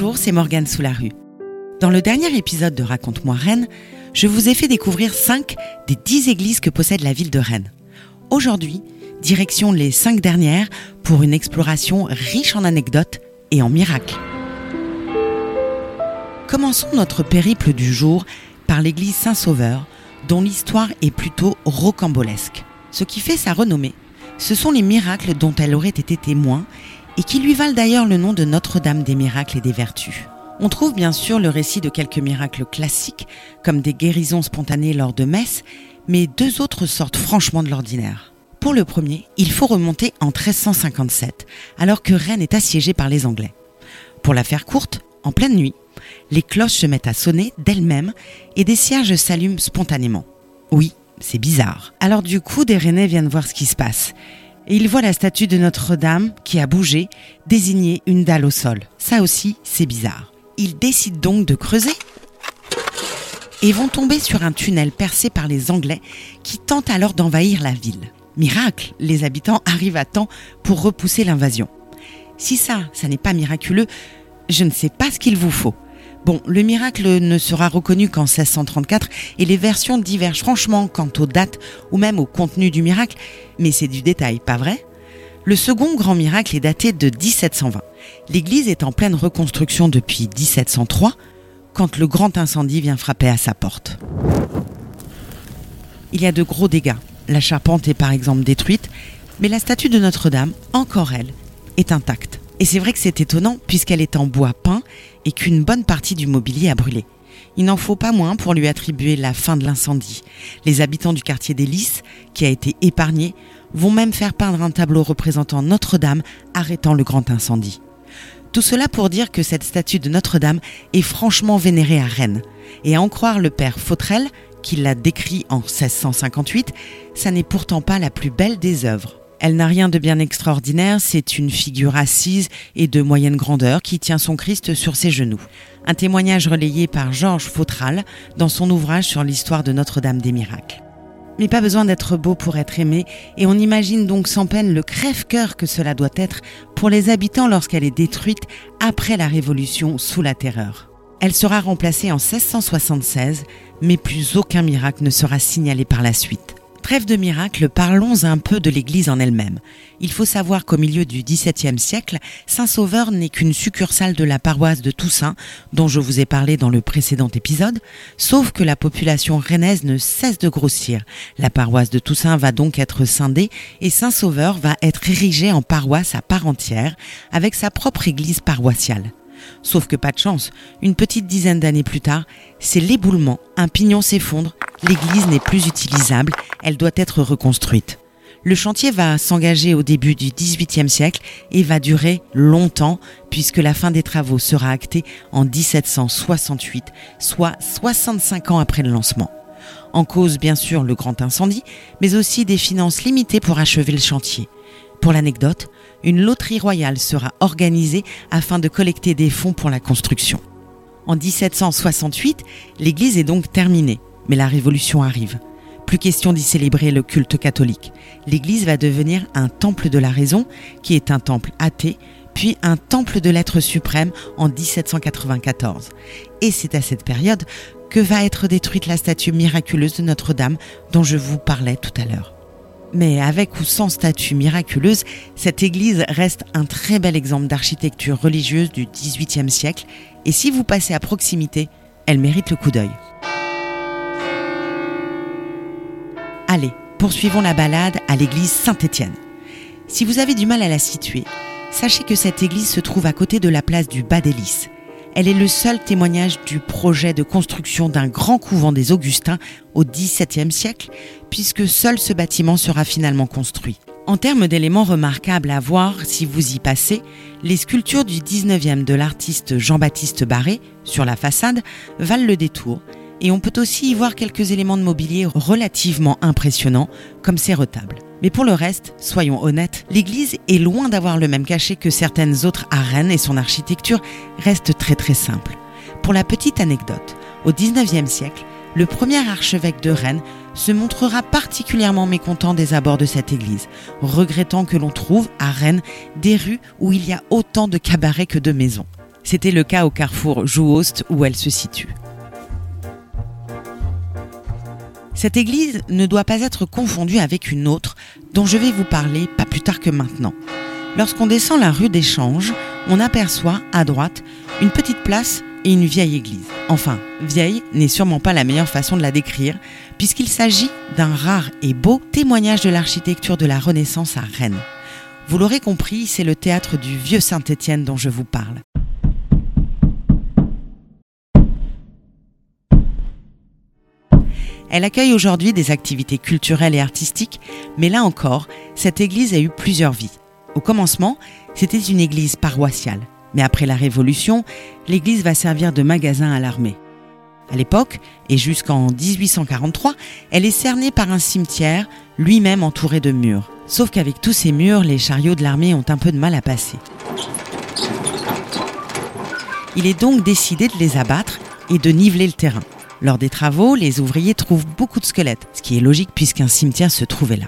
Bonjour, c'est Morgane sous la rue. Dans le dernier épisode de Raconte-moi Rennes, je vous ai fait découvrir 5 des 10 églises que possède la ville de Rennes. Aujourd'hui, direction les 5 dernières pour une exploration riche en anecdotes et en miracles. Commençons notre périple du jour par l'église Saint-Sauveur, dont l'histoire est plutôt rocambolesque. Ce qui fait sa renommée, ce sont les miracles dont elle aurait été témoin et qui lui valent d'ailleurs le nom de Notre-Dame des miracles et des vertus. On trouve bien sûr le récit de quelques miracles classiques, comme des guérisons spontanées lors de messes, mais deux autres sortent franchement de l'ordinaire. Pour le premier, il faut remonter en 1357, alors que Rennes est assiégée par les Anglais. Pour la faire courte, en pleine nuit, les cloches se mettent à sonner d'elles-mêmes et des cierges s'allument spontanément. Oui, c'est bizarre. Alors du coup, des Rennais viennent voir ce qui se passe. Et ils voient la statue de Notre-Dame, qui a bougé, désigner une dalle au sol. Ça aussi, c'est bizarre. Ils décident donc de creuser et vont tomber sur un tunnel percé par les Anglais qui tentent alors d'envahir la ville. Miracle, les habitants arrivent à temps pour repousser l'invasion. Si ça, ça n'est pas miraculeux, je ne sais pas ce qu'il vous faut. Bon, le miracle ne sera reconnu qu'en 1634 et les versions divergent franchement quant aux dates ou même au contenu du miracle, mais c'est du détail, pas vrai? Le second grand miracle est daté de 1720. L'église est en pleine reconstruction depuis 1703 quand le grand incendie vient frapper à sa porte. Il y a de gros dégâts. La charpente est par exemple détruite, mais la statue de Notre-Dame, encore elle, est intacte. Et c'est vrai que c'est étonnant puisqu'elle est en bois peint et qu'une bonne partie du mobilier a brûlé. Il n'en faut pas moins pour lui attribuer la fin de l'incendie. Les habitants du quartier des Lys, qui a été épargné, vont même faire peindre un tableau représentant Notre-Dame arrêtant le grand incendie. Tout cela pour dire que cette statue de Notre-Dame est franchement vénérée à Rennes. Et à en croire le père Fautrel, qui l'a décrit en 1658, ça n'est pourtant pas la plus belle des œuvres. Elle n'a rien de bien extraordinaire, c'est une figure assise et de moyenne grandeur qui tient son Christ sur ses genoux. Un témoignage relayé par Georges Fautral dans son ouvrage sur l'histoire de Notre-Dame des Miracles. Mais pas besoin d'être beau pour être aimé, et on imagine donc sans peine le crève-cœur que cela doit être pour les habitants lorsqu'elle est détruite après la Révolution sous la Terreur. Elle sera remplacée en 1676, mais plus aucun miracle ne sera signalé par la suite. Trêve de miracle, parlons un peu de l'Église en elle-même. Il faut savoir qu'au milieu du XVIIe siècle, Saint-Sauveur n'est qu'une succursale de la paroisse de Toussaint, dont je vous ai parlé dans le précédent épisode, sauf que la population rennaise ne cesse de grossir. La paroisse de Toussaint va donc être scindée et Saint-Sauveur va être érigée en paroisse à part entière, avec sa propre église paroissiale. Sauf que pas de chance, une petite dizaine d'années plus tard, c'est l'éboulement, un pignon s'effondre, l'église n'est plus utilisable, elle doit être reconstruite. Le chantier va s'engager au début du XVIIIe siècle et va durer longtemps puisque la fin des travaux sera actée en 1768, soit 65 ans après le lancement. En cause bien sûr le grand incendie, mais aussi des finances limitées pour achever le chantier. Pour l'anecdote, une loterie royale sera organisée afin de collecter des fonds pour la construction. En 1768, l'église est donc terminée, mais la Révolution arrive. Plus question d'y célébrer le culte catholique. L'église va devenir un temple de la raison, qui est un temple athée, puis un temple de l'être suprême en 1794. Et c'est à cette période que va être détruite la statue miraculeuse de Notre-Dame dont je vous parlais tout à l'heure. Mais avec ou sans statue miraculeuse, cette église reste un très bel exemple d'architecture religieuse du XVIIIe siècle et si vous passez à proximité, elle mérite le coup d'œil. Allez, poursuivons la balade à l'église Saint-Étienne. Si vous avez du mal à la situer, sachez que cette église se trouve à côté de la place du Bas des Lys. Elle est le seul témoignage du projet de construction d'un grand couvent des Augustins au XVIIe siècle, puisque seul ce bâtiment sera finalement construit. En termes d'éléments remarquables à voir si vous y passez, les sculptures du 19e de l'artiste Jean-Baptiste Barré sur la façade valent le détour, et on peut aussi y voir quelques éléments de mobilier relativement impressionnants, comme ces retables. Mais pour le reste, soyons honnêtes, l'église est loin d'avoir le même cachet que certaines autres à Rennes et son architecture reste très très simple. Pour la petite anecdote, au 19e siècle, le premier archevêque de Rennes se montrera particulièrement mécontent des abords de cette église, regrettant que l'on trouve à Rennes des rues où il y a autant de cabarets que de maisons. C'était le cas au carrefour Jouost où elle se situe. Cette église ne doit pas être confondue avec une autre dont je vais vous parler pas plus tard que maintenant. Lorsqu'on descend la rue d'Échange, on aperçoit à droite une petite place et une vieille église. Enfin, vieille n'est sûrement pas la meilleure façon de la décrire, puisqu'il s'agit d'un rare et beau témoignage de l'architecture de la Renaissance à Rennes. Vous l'aurez compris, c'est le théâtre du vieux Saint-Étienne dont je vous parle. Elle accueille aujourd'hui des activités culturelles et artistiques, mais là encore, cette église a eu plusieurs vies. Au commencement, c'était une église paroissiale, mais après la Révolution, l'église va servir de magasin à l'armée. À l'époque, et jusqu'en 1843, elle est cernée par un cimetière, lui-même entouré de murs. Sauf qu'avec tous ces murs, les chariots de l'armée ont un peu de mal à passer. Il est donc décidé de les abattre et de niveler le terrain. Lors des travaux, les ouvriers trouvent beaucoup de squelettes, ce qui est logique puisqu'un cimetière se trouvait là.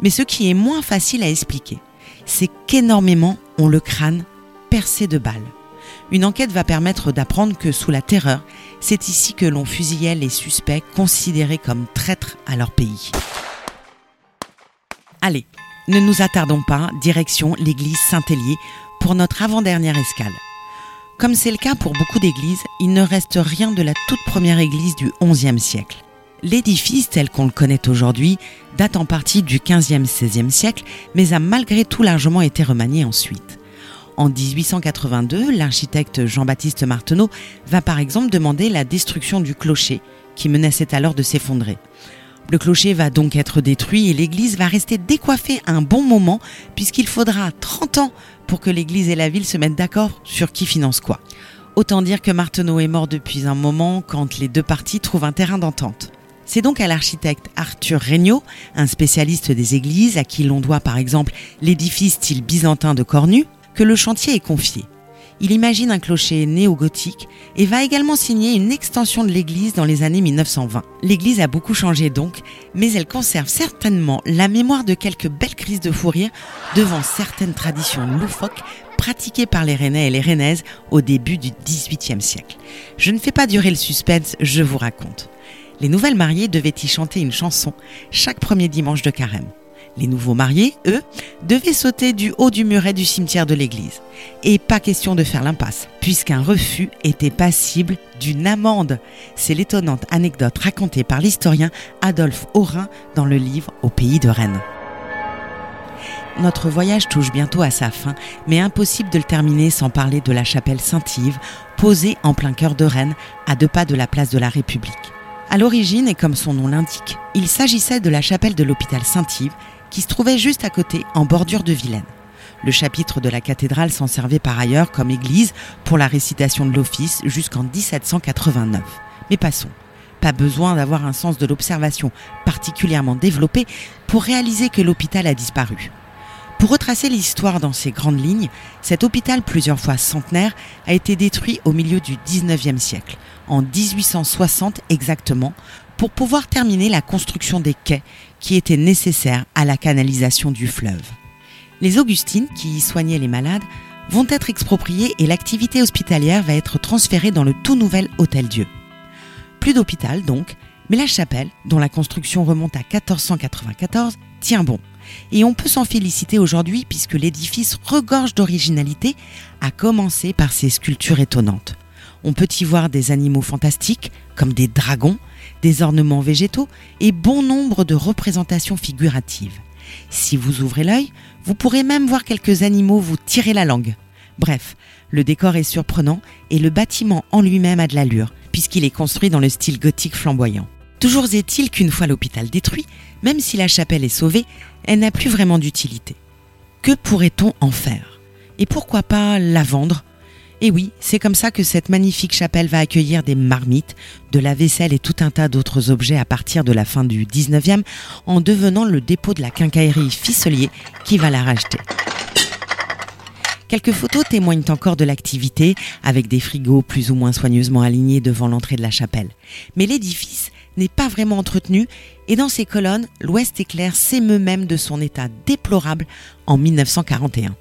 Mais ce qui est moins facile à expliquer, c'est qu'énormément ont le crâne percé de balles. Une enquête va permettre d'apprendre que sous la terreur, c'est ici que l'on fusillait les suspects considérés comme traîtres à leur pays. Allez, ne nous attardons pas, direction l'église Saint-Hélier pour notre avant-dernière escale. Comme c'est le cas pour beaucoup d'églises, il ne reste rien de la toute première église du XIe siècle. L'édifice tel qu'on le connaît aujourd'hui date en partie du XVe-XVIe siècle, mais a malgré tout largement été remanié ensuite. En 1882, l'architecte Jean-Baptiste Marteneau va par exemple demander la destruction du clocher, qui menaçait alors de s'effondrer. Le clocher va donc être détruit et l'église va rester décoiffée un bon moment, puisqu'il faudra 30 ans pour que l'église et la ville se mettent d'accord sur qui finance quoi. Autant dire que Marteneau est mort depuis un moment quand les deux parties trouvent un terrain d'entente. C'est donc à l'architecte Arthur Regnault, un spécialiste des églises à qui l'on doit par exemple l'édifice style byzantin de Cornu, que le chantier est confié. Il imagine un clocher néo-gothique et va également signer une extension de l'église dans les années 1920. L'église a beaucoup changé donc, mais elle conserve certainement la mémoire de quelques belles crises de fou rire devant certaines traditions loufoques pratiquées par les Rennais et les Rennaises au début du XVIIIe siècle. Je ne fais pas durer le suspense, je vous raconte. Les nouvelles mariées devaient y chanter une chanson chaque premier dimanche de carême. Les nouveaux mariés, eux, devaient sauter du haut du muret du cimetière de l'église. Et pas question de faire l'impasse, puisqu'un refus était passible d'une amende. C'est l'étonnante anecdote racontée par l'historien Adolphe Aurin dans le livre Au pays de Rennes. Notre voyage touche bientôt à sa fin, mais impossible de le terminer sans parler de la chapelle Saint-Yves, posée en plein cœur de Rennes, à deux pas de la place de la République. À l'origine, et comme son nom l'indique, il s'agissait de la chapelle de l'hôpital Saint-Yves, qui se trouvait juste à côté, en bordure de Vilaine. Le chapitre de la cathédrale s'en servait par ailleurs comme église pour la récitation de l'office jusqu'en 1789. Mais passons. Pas besoin d'avoir un sens de l'observation particulièrement développé pour réaliser que l'hôpital a disparu. Pour retracer l'histoire dans ses grandes lignes, cet hôpital plusieurs fois centenaire a été détruit au milieu du 19e siècle, en 1860 exactement, pour pouvoir terminer la construction des quais qui étaient nécessaires à la canalisation du fleuve. Les Augustines, qui y soignaient les malades, vont être expropriées et l'activité hospitalière va être transférée dans le tout nouvel Hôtel-Dieu. Plus d'hôpital donc, mais la chapelle, dont la construction remonte à 1494, tient bon. Et on peut s'en féliciter aujourd'hui puisque l'édifice regorge d'originalité, à commencer par ses sculptures étonnantes. On peut y voir des animaux fantastiques, comme des dragons, des ornements végétaux et bon nombre de représentations figuratives. Si vous ouvrez l'œil, vous pourrez même voir quelques animaux vous tirer la langue. Bref, le décor est surprenant et le bâtiment en lui-même a de l'allure, puisqu'il est construit dans le style gothique flamboyant. Toujours est-il qu'une fois l'hôpital détruit, même si la chapelle est sauvée, elle n'a plus vraiment d'utilité. Que pourrait-on en faire? Et pourquoi pas la vendre? Et oui, c'est comme ça que cette magnifique chapelle va accueillir des marmites, de la vaisselle et tout un tas d'autres objets à partir de la fin du 19e, en devenant le dépôt de la quincaillerie Fisselier qui va la racheter. Quelques photos témoignent encore de l'activité, avec des frigos plus ou moins soigneusement alignés devant l'entrée de la chapelle. Mais l'édifice n'est pas vraiment entretenu, et dans ses colonnes, l'Ouest éclair s'émeut même de son état déplorable en 1941.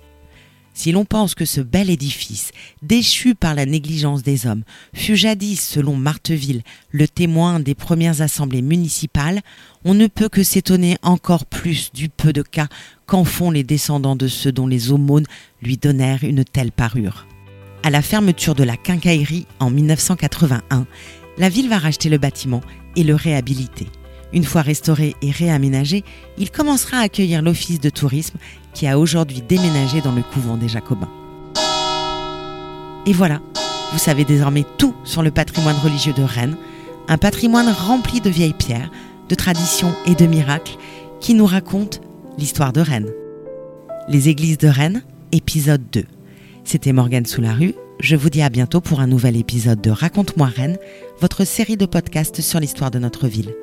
Si l'on pense que ce bel édifice, déchu par la négligence des hommes, fut jadis, selon Marteville, le témoin des premières assemblées municipales, on ne peut que s'étonner encore plus du peu de cas qu'en font les descendants de ceux dont les aumônes lui donnèrent une telle parure. À la fermeture de la quincaillerie en 1981, la ville va racheter le bâtiment et le réhabiliter. Une fois restauré et réaménagé, il commencera à accueillir l'office de tourisme qui a aujourd'hui déménagé dans le couvent des Jacobins. Et voilà, vous savez désormais tout sur le patrimoine religieux de Rennes, un patrimoine rempli de vieilles pierres, de traditions et de miracles qui nous raconte l'histoire de Rennes. Les églises de Rennes, épisode 2. C'était Morgane Sous-la-Rue. Je vous dis à bientôt pour un nouvel épisode de Raconte-moi Rennes, votre série de podcasts sur l'histoire de notre ville.